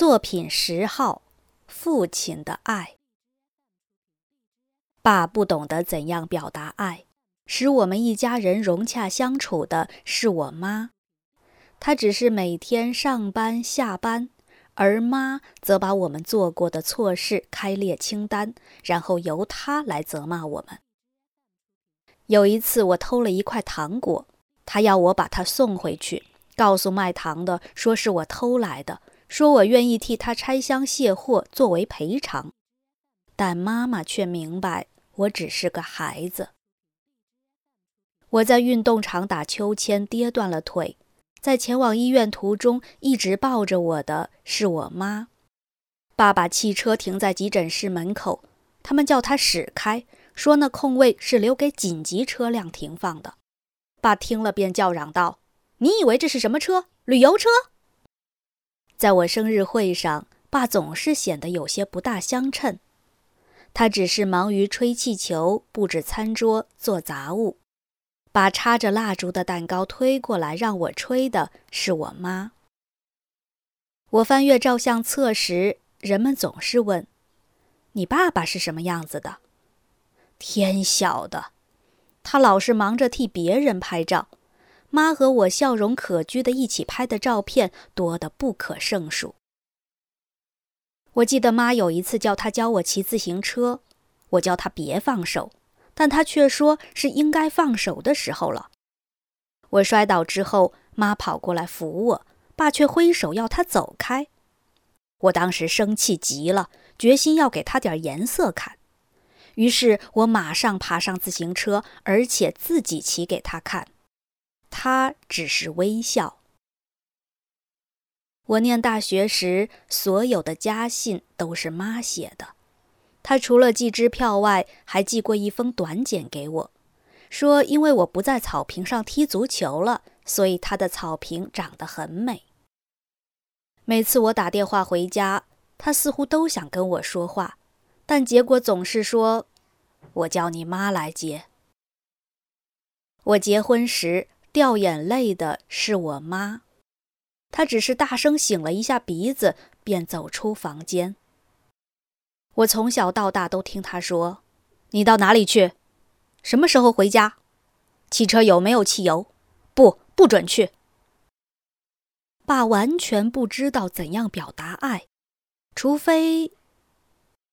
作品十号：父亲的爱。爸不懂得怎样表达爱，使我们一家人融洽相处的是我妈。她只是每天上班下班，而妈则把我们做过的错事开列清单，然后由她来责骂我们。有一次，我偷了一块糖果，她要我把它送回去，告诉卖糖的说是我偷来的。说我愿意替他拆箱卸货作为赔偿，但妈妈却明白我只是个孩子。我在运动场打秋千跌断了腿，在前往医院途中一直抱着我的是我妈。爸把汽车停在急诊室门口，他们叫他驶开，说那空位是留给紧急车辆停放的。爸听了便叫嚷道：“你以为这是什么车？旅游车？”在我生日会上，爸总是显得有些不大相称。他只是忙于吹气球、布置餐桌、做杂物。把插着蜡烛的蛋糕推过来让我吹的是我妈。我翻阅照相册时，人们总是问：“你爸爸是什么样子的？”天晓得，他老是忙着替别人拍照。妈和我笑容可掬的一起拍的照片多得不可胜数。我记得妈有一次叫他教我骑自行车，我叫他别放手，但他却说是应该放手的时候了。我摔倒之后，妈跑过来扶我，爸却挥手要他走开。我当时生气极了，决心要给他点颜色看，于是我马上爬上自行车，而且自己骑给他看。他只是微笑。我念大学时，所有的家信都是妈写的。她除了寄支票外，还寄过一封短简给我，说因为我不在草坪上踢足球了，所以她的草坪长得很美。每次我打电话回家，她似乎都想跟我说话，但结果总是说：“我叫你妈来接。”我结婚时。掉眼泪的是我妈，她只是大声擤了一下鼻子，便走出房间。我从小到大都听她说：“你到哪里去？什么时候回家？汽车有没有汽油？不，不准去。”爸完全不知道怎样表达爱，除非，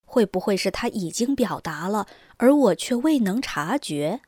会不会是他已经表达了，而我却未能察觉？